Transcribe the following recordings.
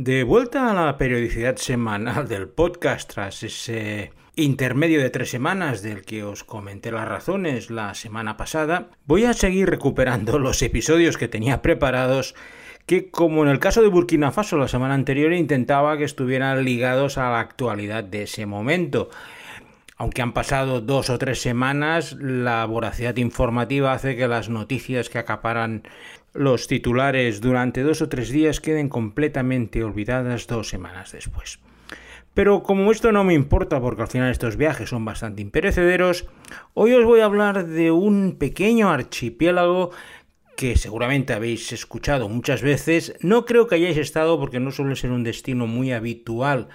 De vuelta a la periodicidad semanal del podcast tras ese intermedio de tres semanas del que os comenté las razones la semana pasada, voy a seguir recuperando los episodios que tenía preparados que como en el caso de Burkina Faso la semana anterior intentaba que estuvieran ligados a la actualidad de ese momento. Aunque han pasado dos o tres semanas, la voracidad informativa hace que las noticias que acaparan los titulares durante dos o tres días queden completamente olvidadas dos semanas después. Pero como esto no me importa porque al final estos viajes son bastante imperecederos, hoy os voy a hablar de un pequeño archipiélago que seguramente habéis escuchado muchas veces. No creo que hayáis estado porque no suele ser un destino muy habitual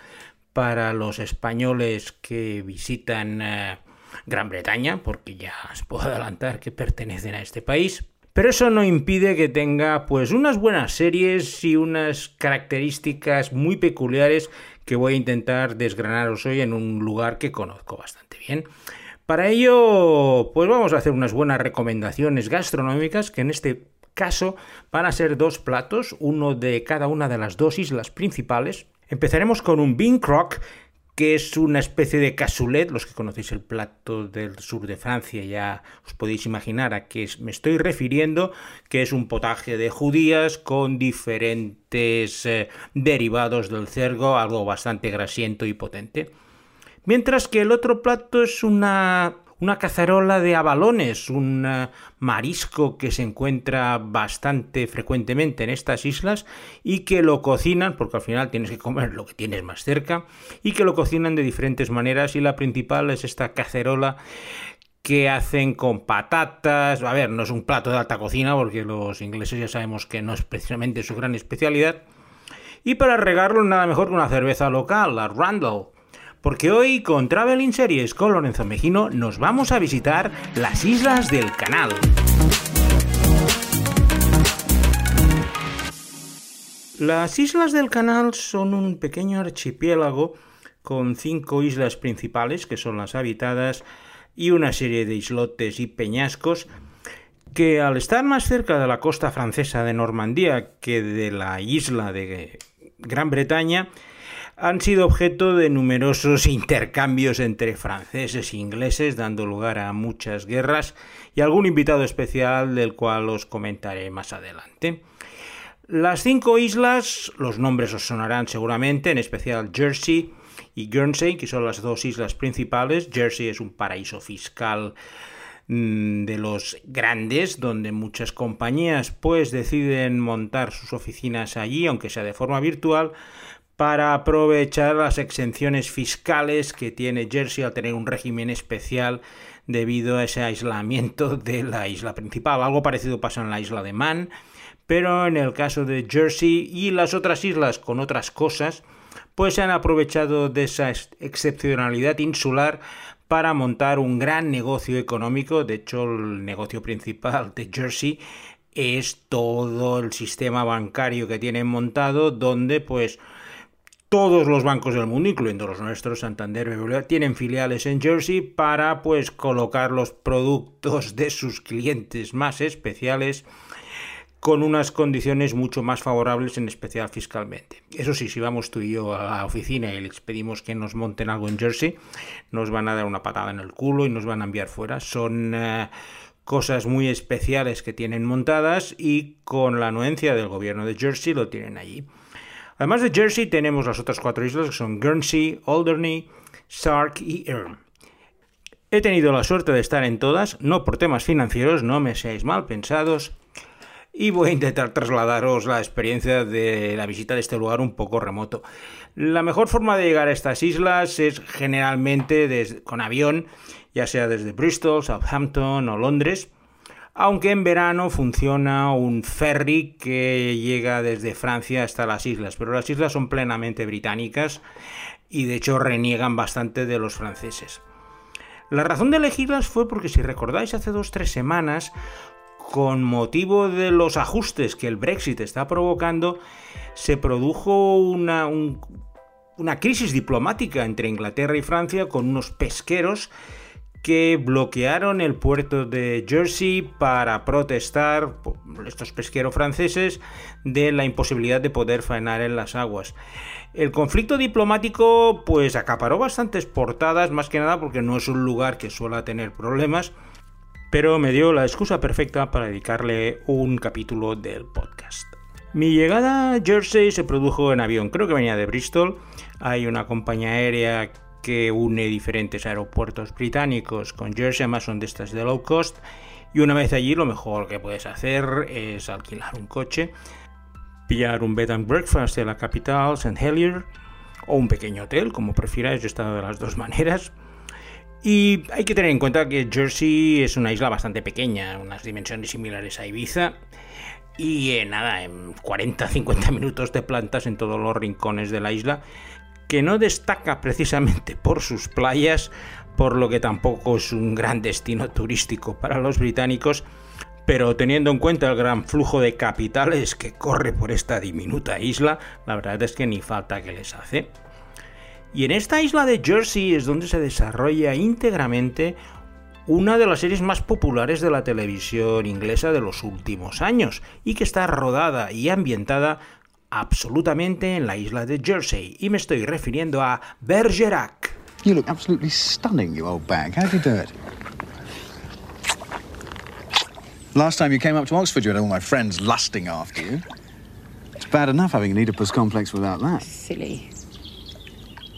para los españoles que visitan eh, Gran Bretaña, porque ya os puedo adelantar que pertenecen a este país. Pero eso no impide que tenga pues unas buenas series y unas características muy peculiares que voy a intentar desgranaros hoy en un lugar que conozco bastante bien. Para ello, pues vamos a hacer unas buenas recomendaciones gastronómicas que en este caso van a ser dos platos, uno de cada una de las dos islas principales. Empezaremos con un bean crock que es una especie de cassoulet, los que conocéis el plato del sur de Francia ya os podéis imaginar a qué me estoy refiriendo, que es un potaje de judías con diferentes eh, derivados del cerdo, algo bastante grasiento y potente. Mientras que el otro plato es una una cazarola de abalones, un eh, marisco que se encuentra bastante frecuentemente en estas islas y que lo cocinan, porque al final tienes que comer lo que tienes más cerca, y que lo cocinan de diferentes maneras y la principal es esta cacerola que hacen con patatas. A ver, no es un plato de alta cocina porque los ingleses ya sabemos que no es precisamente su gran especialidad. Y para regarlo nada mejor que una cerveza local, la Randall porque hoy con Traveling Series con Lorenzo Mejino nos vamos a visitar las islas del canal. Las islas del canal son un pequeño archipiélago con cinco islas principales que son las habitadas y una serie de islotes y peñascos que al estar más cerca de la costa francesa de Normandía que de la isla de Gran Bretaña, han sido objeto de numerosos intercambios entre franceses e ingleses, dando lugar a muchas guerras y algún invitado especial del cual os comentaré más adelante. Las cinco islas, los nombres os sonarán seguramente, en especial Jersey y Guernsey, que son las dos islas principales. Jersey es un paraíso fiscal mm, de los grandes, donde muchas compañías pues deciden montar sus oficinas allí, aunque sea de forma virtual, para aprovechar las exenciones fiscales que tiene Jersey al tener un régimen especial debido a ese aislamiento de la isla principal. Algo parecido pasa en la isla de Man, pero en el caso de Jersey y las otras islas con otras cosas, pues se han aprovechado de esa excepcionalidad insular para montar un gran negocio económico. De hecho, el negocio principal de Jersey es todo el sistema bancario que tienen montado, donde pues todos los bancos del mundo, incluyendo los nuestros, Santander, tienen filiales en Jersey para pues colocar los productos de sus clientes más especiales con unas condiciones mucho más favorables, en especial fiscalmente. Eso sí, si vamos tú y yo a la oficina y les pedimos que nos monten algo en Jersey, nos van a dar una patada en el culo y nos van a enviar fuera. Son eh, cosas muy especiales que tienen montadas y con la anuencia del gobierno de Jersey lo tienen allí. Además de Jersey tenemos las otras cuatro islas que son Guernsey, Alderney, Sark y Irm. He tenido la suerte de estar en todas, no por temas financieros, no me seáis mal pensados, y voy a intentar trasladaros la experiencia de la visita de este lugar un poco remoto. La mejor forma de llegar a estas islas es generalmente con avión, ya sea desde Bristol, Southampton o Londres aunque en verano funciona un ferry que llega desde Francia hasta las islas, pero las islas son plenamente británicas y de hecho reniegan bastante de los franceses. La razón de elegirlas fue porque si recordáis hace dos o tres semanas, con motivo de los ajustes que el Brexit está provocando, se produjo una, una crisis diplomática entre Inglaterra y Francia con unos pesqueros que bloquearon el puerto de Jersey para protestar estos pesqueros franceses de la imposibilidad de poder faenar en las aguas. El conflicto diplomático pues acaparó bastantes portadas, más que nada porque no es un lugar que suele tener problemas, pero me dio la excusa perfecta para dedicarle un capítulo del podcast. Mi llegada a Jersey se produjo en avión, creo que venía de Bristol. Hay una compañía aérea que une diferentes aeropuertos británicos con Jersey, además son de estas de low cost. Y una vez allí lo mejor que puedes hacer es alquilar un coche, pillar un bed and breakfast de la capital, St. Helier, o un pequeño hotel, como prefieras, yo he estado de las dos maneras. Y hay que tener en cuenta que Jersey es una isla bastante pequeña, unas dimensiones similares a Ibiza. Y eh, nada, en 40-50 minutos de plantas en todos los rincones de la isla que no destaca precisamente por sus playas, por lo que tampoco es un gran destino turístico para los británicos, pero teniendo en cuenta el gran flujo de capitales que corre por esta diminuta isla, la verdad es que ni falta que les hace. Y en esta isla de Jersey es donde se desarrolla íntegramente una de las series más populares de la televisión inglesa de los últimos años y que está rodada y ambientada absolutamente en la isla de Jersey y me estoy refiriendo a Bergerac. You look absolutely stunning, you old bag. How'd you do it? Last time you came up to Oxford, you had all my friends lusting after you. It's bad enough having an Oedipus complex without that. Silly.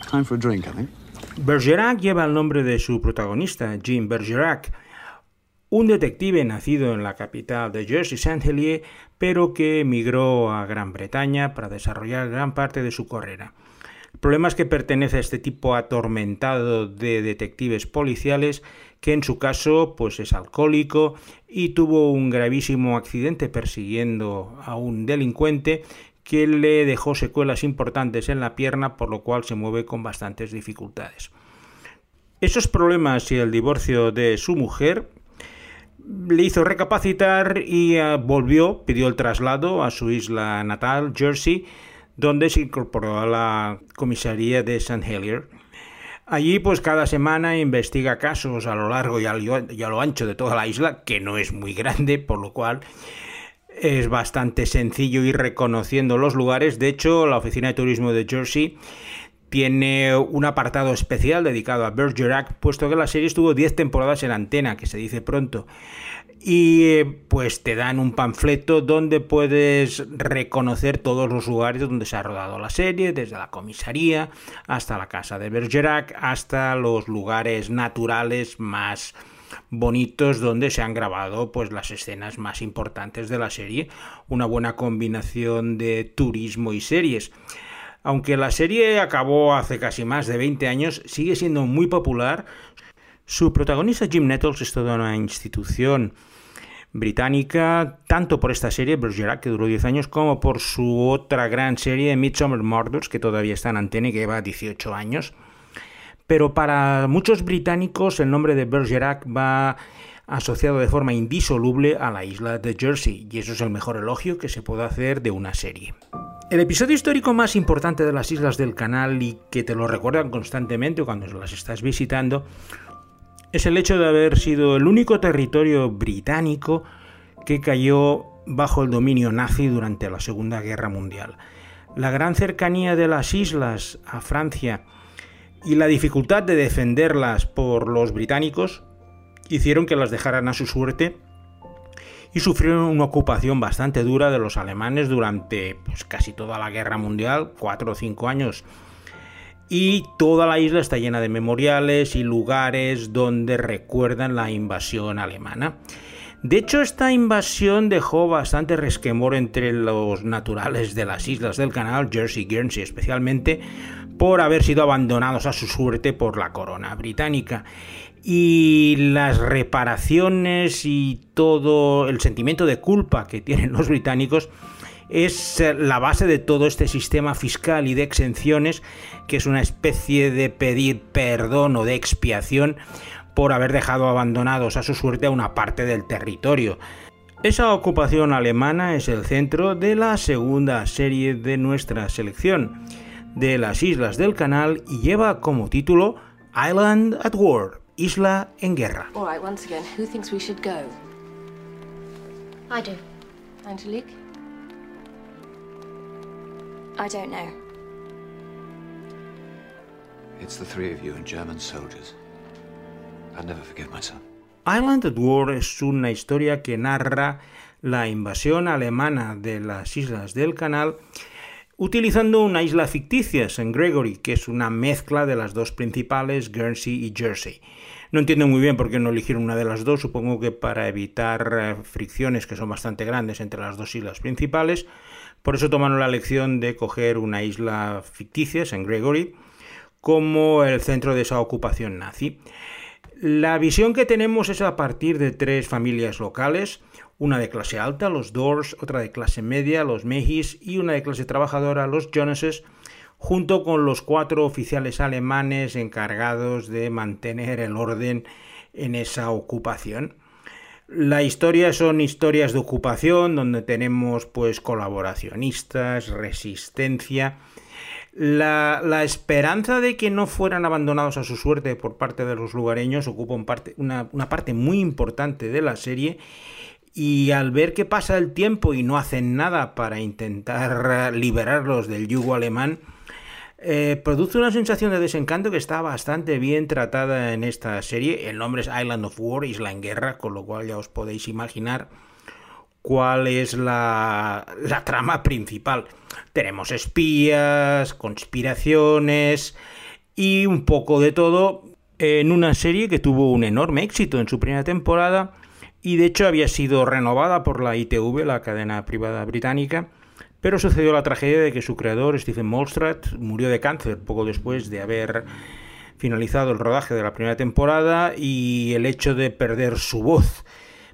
Time for a drink, I think. Bergerac lleva el nombre de su protagonista, Jim Bergerac, un detective nacido en la capital de Jersey, St. Helier, pero que emigró a Gran Bretaña para desarrollar gran parte de su carrera. El problema es que pertenece a este tipo atormentado de detectives policiales que en su caso pues es alcohólico y tuvo un gravísimo accidente persiguiendo a un delincuente que le dejó secuelas importantes en la pierna por lo cual se mueve con bastantes dificultades. Esos problemas y el divorcio de su mujer le hizo recapacitar y eh, volvió, pidió el traslado a su isla natal, Jersey, donde se incorporó a la comisaría de St. Helier. Allí, pues cada semana investiga casos a lo largo y a lo ancho de toda la isla, que no es muy grande, por lo cual es bastante sencillo ir reconociendo los lugares. De hecho, la oficina de turismo de Jersey tiene un apartado especial dedicado a Bergerac, puesto que la serie estuvo 10 temporadas en antena, que se dice pronto. Y eh, pues te dan un panfleto donde puedes reconocer todos los lugares donde se ha rodado la serie, desde la comisaría hasta la casa de Bergerac, hasta los lugares naturales más bonitos donde se han grabado pues las escenas más importantes de la serie, una buena combinación de turismo y series. Aunque la serie acabó hace casi más de 20 años, sigue siendo muy popular. Su protagonista Jim Nettles es toda una institución británica, tanto por esta serie, Bergerac, que duró 10 años, como por su otra gran serie, Midsummer Murders, que todavía está en antena y que lleva 18 años. Pero para muchos británicos el nombre de Bergerac va asociado de forma indisoluble a la isla de Jersey, y eso es el mejor elogio que se puede hacer de una serie. El episodio histórico más importante de las islas del canal y que te lo recuerdan constantemente cuando las estás visitando es el hecho de haber sido el único territorio británico que cayó bajo el dominio nazi durante la Segunda Guerra Mundial. La gran cercanía de las islas a Francia y la dificultad de defenderlas por los británicos hicieron que las dejaran a su suerte y sufrieron una ocupación bastante dura de los alemanes durante pues, casi toda la guerra mundial, cuatro o cinco años. Y toda la isla está llena de memoriales y lugares donde recuerdan la invasión alemana. De hecho, esta invasión dejó bastante resquemor entre los naturales de las islas del canal, Jersey y Guernsey especialmente, por haber sido abandonados a su suerte por la corona británica y las reparaciones y todo el sentimiento de culpa que tienen los británicos es eh, la base de todo este sistema fiscal y de exenciones, que es una especie de pedir perdón o de expiación por haber dejado abandonados a su suerte a una parte del territorio. Esa ocupación alemana es el centro de la segunda serie de nuestra selección de las islas del canal y lleva como título Island at War Isla en Guerra. All right, once again, who thinks we should go? I do. Angelique? I don't know. It's the three of you and German soldiers. I'll never forget my son. Island at War es una historia que narra la invasión alemana de las islas del canal utilizando una isla ficticia, St. Gregory, que es una mezcla de las dos principales, Guernsey y Jersey. No entiendo muy bien por qué no eligieron una de las dos, supongo que para evitar eh, fricciones que son bastante grandes entre las dos islas principales. Por eso tomaron la elección de coger una isla ficticia, St. Gregory, como el centro de esa ocupación nazi. La visión que tenemos es a partir de tres familias locales, una de clase alta, los Doors, otra de clase media, los Mehis, y una de clase trabajadora, los Jonases, junto con los cuatro oficiales alemanes encargados de mantener el orden en esa ocupación. La historia son historias de ocupación donde tenemos pues colaboracionistas, resistencia, la, la, esperanza de que no fueran abandonados a su suerte por parte de los lugareños ocupa parte, una, una parte muy importante de la serie y al ver que pasa el tiempo y no hacen nada para intentar liberarlos del yugo alemán, eh, produce una sensación de desencanto que está bastante bien tratada en esta serie. El nombre es Island of War, Isla en Guerra, con lo cual ya os podéis imaginar cuál es la, la trama principal. Tenemos espías, conspiraciones y un poco de todo en una serie que tuvo un enorme éxito en su primera temporada y de hecho había sido renovada por la ITV, la cadena privada británica, pero sucedió la tragedia de que su creador, Stephen Molstrat, murió de cáncer poco después de haber finalizado el rodaje de la primera temporada y el hecho de perder su voz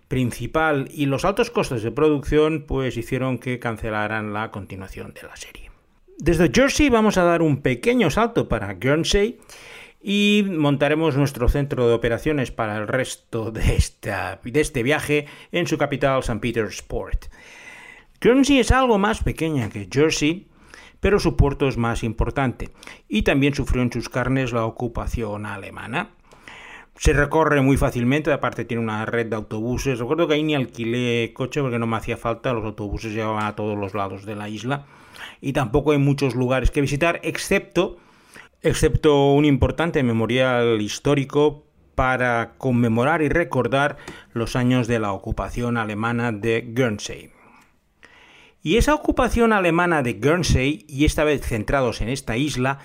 principal y los altos costes de producción pues hicieron que cancelaran la continuación de la serie. Desde Jersey vamos a dar un pequeño salto para Guernsey y montaremos nuestro centro de operaciones para el resto de, esta, de este viaje en su capital, St. Peter's Port. Guernsey es algo más pequeña que Jersey, pero su puerto es más importante y también sufrió en sus carnes la ocupación alemana. Se recorre muy fácilmente, aparte tiene una red de autobuses. Recuerdo que ahí ni alquilé coche porque no me hacía falta, los autobuses llevaban a todos los lados de la isla y tampoco hay muchos lugares que visitar, excepto excepto un importante memorial histórico para conmemorar y recordar los años de la ocupación alemana de Guernsey. Y esa ocupación alemana de Guernsey, y esta vez centrados en esta isla,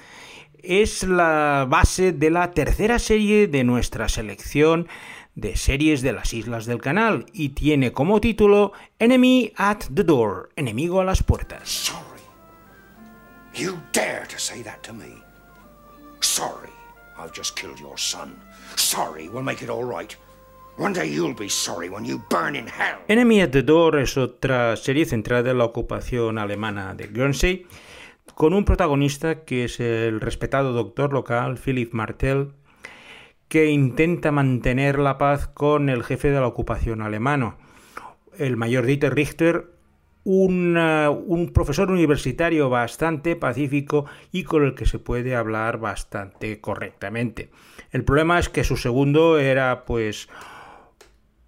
es la base de la tercera serie de nuestra selección de series de las islas del canal y tiene como título Enemy at the Door, enemigo a las puertas. Sorry. You dare to say that to me. Sorry, I've just killed your son. Sorry, we'll make it all right. Enemy at the Door es otra serie centrada en la ocupación alemana de Guernsey, con un protagonista que es el respetado doctor local Philip Martel, que intenta mantener la paz con el jefe de la ocupación alemano, el mayor Dieter Richter, un, profesor universitario bastante pacífico y con el que se puede hablar bastante correctamente. El problema es que su segundo era pues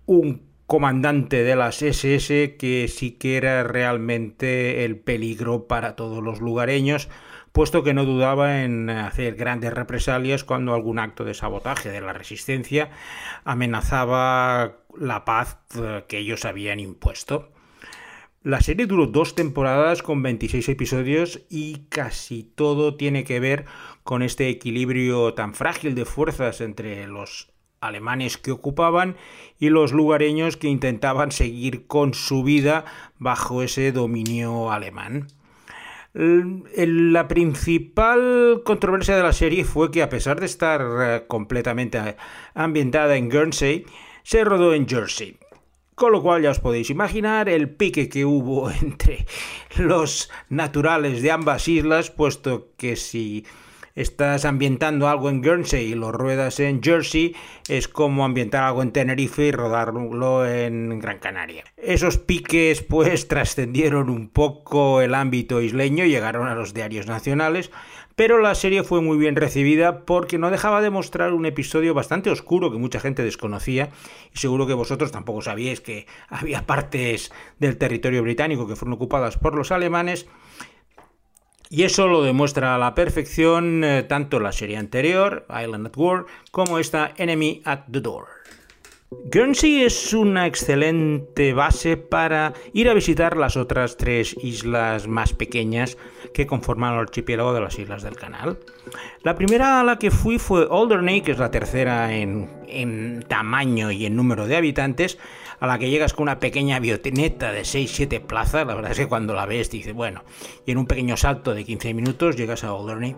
un comandante de las SS que sí que era realmente el peligro para todos los lugareños, puesto que no dudaba en hacer grandes represalias cuando algún acto de sabotaje de la resistencia amenazaba la paz eh, que ellos habían impuesto. La serie duró dos temporadas con 26 episodios y casi todo tiene que ver con este equilibrio tan frágil de fuerzas entre los alemanes que ocupaban y los lugareños que intentaban seguir con su vida bajo ese dominio alemán. La principal controversia de la serie fue que a pesar de estar eh, completamente ambientada en Guernsey, se rodó en Jersey. Con lo cual ya os podéis imaginar el pique que hubo entre los naturales de ambas islas, puesto que si estás ambientando algo en Guernsey y lo ruedas en Jersey, es como ambientar algo en Tenerife y rodarlo en Gran Canaria. Esos piques pues trascendieron un poco el ámbito isleño y llegaron a los diarios nacionales, pero la serie fue muy bien recibida porque no dejaba de mostrar un episodio bastante oscuro que mucha gente desconocía y seguro que vosotros tampoco sabíais que había partes del territorio británico que fueron ocupadas por los alemanes y eso lo demuestra a la perfección eh, tanto la serie anterior, Island at War, como esta Enemy at the Door. Guernsey es una excelente base para ir a visitar las otras tres islas más pequeñas que conforman el archipiélago de las Islas del Canal. La primera a la que fui fue Alderney, que es la tercera en, en tamaño y en número de habitantes, a la que llegas con una pequeña avioneta de 6-7 plazas. La verdad es que cuando la ves dices, bueno, y en un pequeño salto de 15 minutos llegas a Alderney.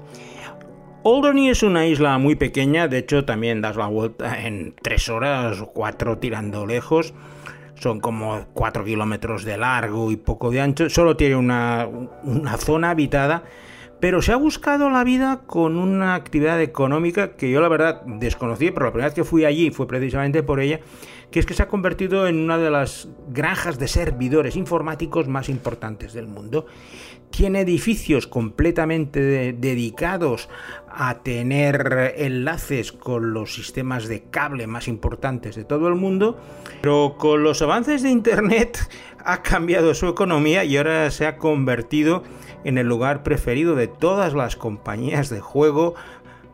Alderney es una isla muy pequeña, de hecho también das la vuelta en 3 horas o 4 tirando lejos. Son como 4 kilómetros de largo y poco de ancho. Solo tiene una, una zona habitada pero se ha buscado la vida con una actividad económica que yo la verdad desconocí, pero la primera vez que fui allí fue precisamente por ella, que es que se ha convertido en una de las granjas de servidores informáticos más importantes del mundo tiene edificios completamente dedicados a tener enlaces con los sistemas de cable más importantes de todo el mundo, pero con los avances de Internet ha cambiado su economía y ahora se ha convertido en el lugar preferido de todas las compañías de juego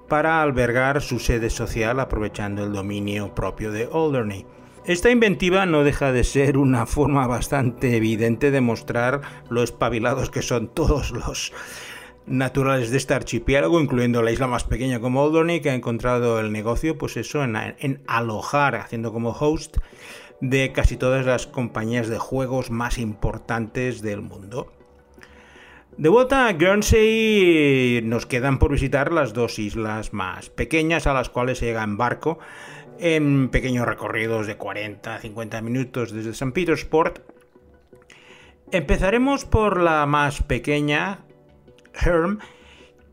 para albergar su sede social aprovechando el dominio propio de Alderney. Esta inventiva no deja de ser una forma bastante evidente de mostrar lo espabilados que son todos los naturales de este archipiélago, incluyendo la isla más pequeña como Alderney, que ha encontrado el negocio, pues eso, en, alojar, haciendo como host de casi todas las compañías de juegos más importantes del mundo. De vuelta a Guernsey nos quedan por visitar las dos islas más pequeñas a las cuales se llega en barco en pequeños recorridos de 40 50 minutos desde St. Petersport. Empezaremos por la más pequeña, Herm,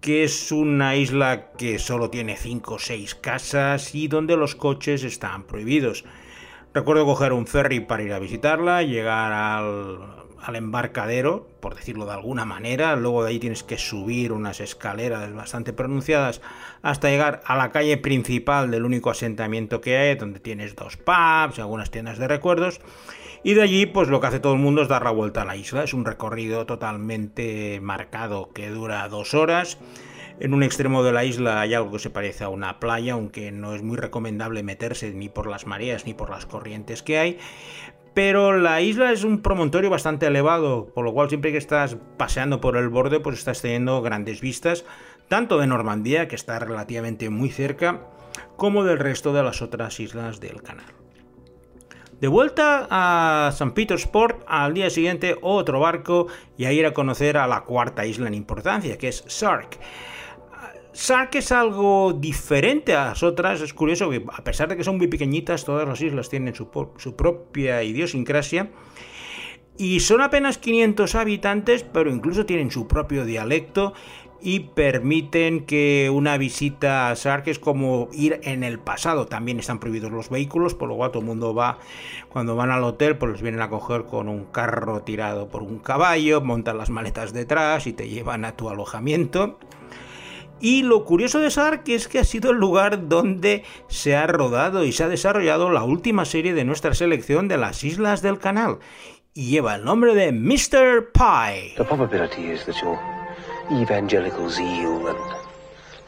que es una isla que solo tiene 5 o 6 casas y donde los coches están prohibidos. Recuerdo coger un ferry para ir a visitarla, llegar al, al embarcadero, por decirlo de alguna manera. Luego de ahí tienes que subir unas escaleras bastante pronunciadas hasta llegar a la calle principal del único asentamiento que hay, donde tienes dos pubs y algunas tiendas de recuerdos. Y de allí, pues lo que hace todo el mundo es dar la vuelta a la isla. Es un recorrido totalmente marcado que dura dos horas. En un extremo de la isla hay algo que se parece a una playa, aunque no es muy recomendable meterse ni por las mareas ni por las corrientes que hay. Pero la isla es un promontorio bastante elevado, por lo cual siempre que estás paseando por el borde, pues estás teniendo grandes vistas, tanto de Normandía, que está relativamente muy cerca, como del resto de las otras islas del canal. De vuelta a St. Petersport, al día siguiente otro barco y a ir a conocer a la cuarta isla en importancia, que es Sark. Sark es algo diferente a las otras. Es curioso que, a pesar de que son muy pequeñitas, todas las islas tienen su, propia idiosincrasia. Y son apenas 500 habitantes, pero incluso tienen su propio dialecto y permiten que una visita a Sark es como ir en el pasado. También están prohibidos los vehículos, por lo cual todo el mundo va, cuando van al hotel, pues los vienen a coger con un carro tirado por un caballo, montan las maletas detrás y te llevan a tu alojamiento. Y lo curioso de Sark es que ha sido el lugar donde se ha rodado y se ha desarrollado la última serie de nuestra selección de las Islas del Canal. Y lleva el nombre de Mr. Pie. Evangelical zeal and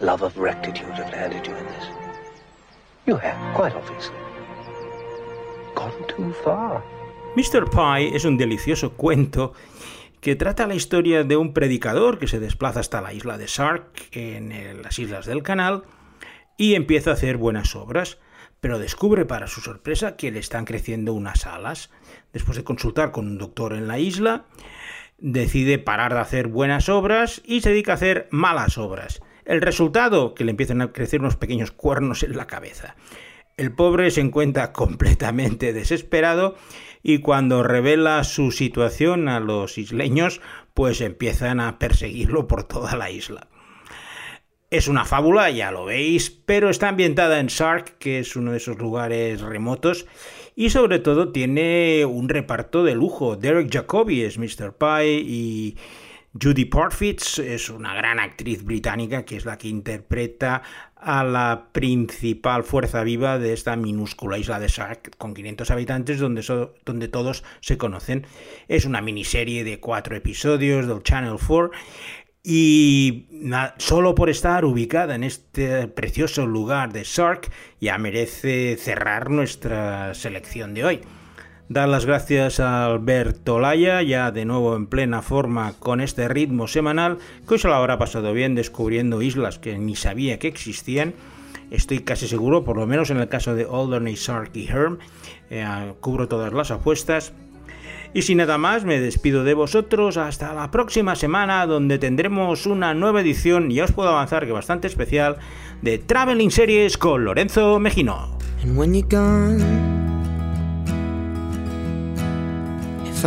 love of rectitude have landed you in this. You have, quite obviously, gone too far. Mr. Pie es un delicioso cuento que trata la historia de un predicador que se desplaza hasta la isla de Sark, en las islas del canal, y empieza a hacer buenas obras, pero descubre para su sorpresa que le están creciendo unas alas. Después de consultar con un doctor en la isla, decide parar de hacer buenas obras y se dedica a hacer malas obras. El resultado, que le empiezan a crecer unos pequeños cuernos en la cabeza. El pobre se encuentra completamente desesperado y cuando revela su situación a los isleños, pues empiezan a perseguirlo por toda la isla. Es una fábula, ya lo veis, pero está ambientada en Sark, que es uno de esos lugares remotos, y sobre todo tiene un reparto de lujo. Derek Jacobi es Mr. Pie y Judy Parfitts es una gran actriz británica que es la que interpreta a la principal fuerza viva de esta minúscula isla de Sark con 500 habitantes donde, donde todos se conocen. Es una miniserie de cuatro episodios del Channel 4 y solo por estar ubicada en este precioso lugar de Sark ya merece cerrar nuestra selección de hoy. Dar las gracias a Alberto Laya, ya de nuevo en plena forma con este ritmo semanal, que hoy se lo habrá pasado bien descubriendo islas que ni sabía que existían. Estoy casi seguro, por lo menos en el caso de Alderney, Sark y Herm, eh, cubro todas las apuestas y sin nada más, me despido de vosotros hasta la próxima semana donde tendremos una nueva edición, y os puedo avanzar que bastante especial, de Traveling Series con Lorenzo Mejino. And when you're gone, if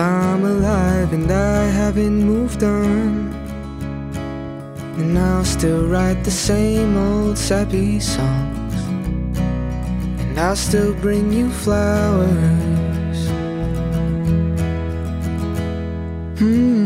Hmm.